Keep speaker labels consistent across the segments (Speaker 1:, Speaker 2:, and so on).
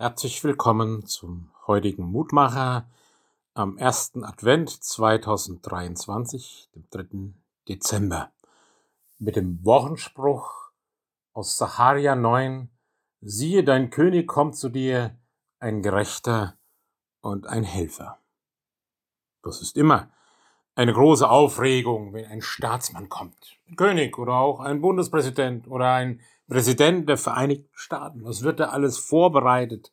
Speaker 1: Herzlich willkommen zum heutigen Mutmacher am ersten Advent 2023, dem 3. Dezember, mit dem Wochenspruch aus Saharia 9, siehe, dein König kommt zu dir, ein Gerechter und ein Helfer. Das ist immer eine große Aufregung, wenn ein Staatsmann kommt, ein König oder auch ein Bundespräsident oder ein Präsident der Vereinigten Staaten. Was wird da alles vorbereitet,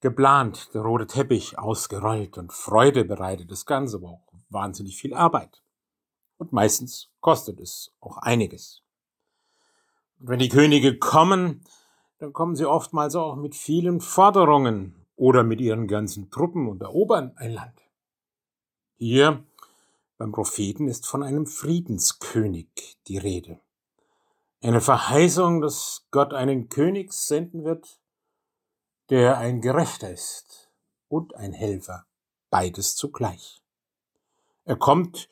Speaker 1: geplant, der rote Teppich ausgerollt und Freude bereitet das Ganze, aber auch wahnsinnig viel Arbeit. Und meistens kostet es auch einiges. Und wenn die Könige kommen, dann kommen sie oftmals auch mit vielen Forderungen oder mit ihren ganzen Truppen und erobern ein Land. Hier beim Propheten ist von einem Friedenskönig die Rede. Eine Verheißung, dass Gott einen König senden wird, der ein Gerechter ist und ein Helfer, beides zugleich. Er kommt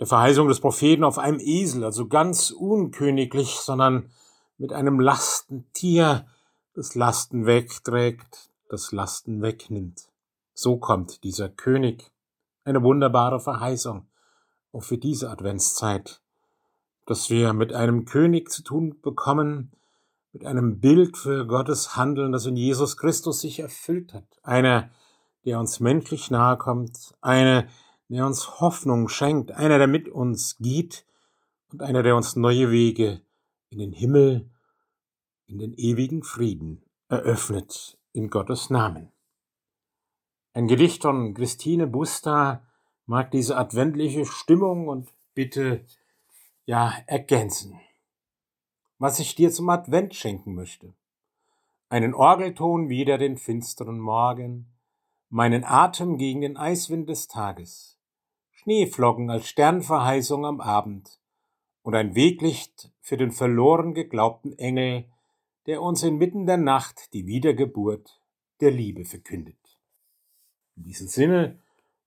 Speaker 1: der Verheißung des Propheten auf einem Esel, also ganz unköniglich, sondern mit einem Lastentier, das Lasten wegträgt, das Lasten wegnimmt. So kommt dieser König. Eine wunderbare Verheißung, auch für diese Adventszeit dass wir mit einem König zu tun bekommen, mit einem Bild für Gottes Handeln, das in Jesus Christus sich erfüllt hat. Einer, der uns menschlich nahe kommt, einer, der uns Hoffnung schenkt, einer, der mit uns geht und einer, der uns neue Wege in den Himmel, in den ewigen Frieden eröffnet in Gottes Namen. Ein Gedicht von Christine Busta mag diese adventliche Stimmung und Bitte ja, ergänzen. Was ich dir zum Advent schenken möchte. Einen Orgelton wider den finsteren Morgen, meinen Atem gegen den Eiswind des Tages, Schneeflocken als Sternverheißung am Abend und ein Weglicht für den verloren geglaubten Engel, der uns inmitten der Nacht die Wiedergeburt der Liebe verkündet. In diesem Sinne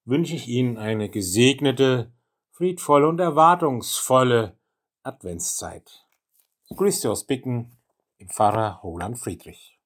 Speaker 1: wünsche ich Ihnen eine gesegnete, friedvolle und erwartungsvolle Adventszeit. Grüße aus Bicken im Pfarrer Roland Friedrich.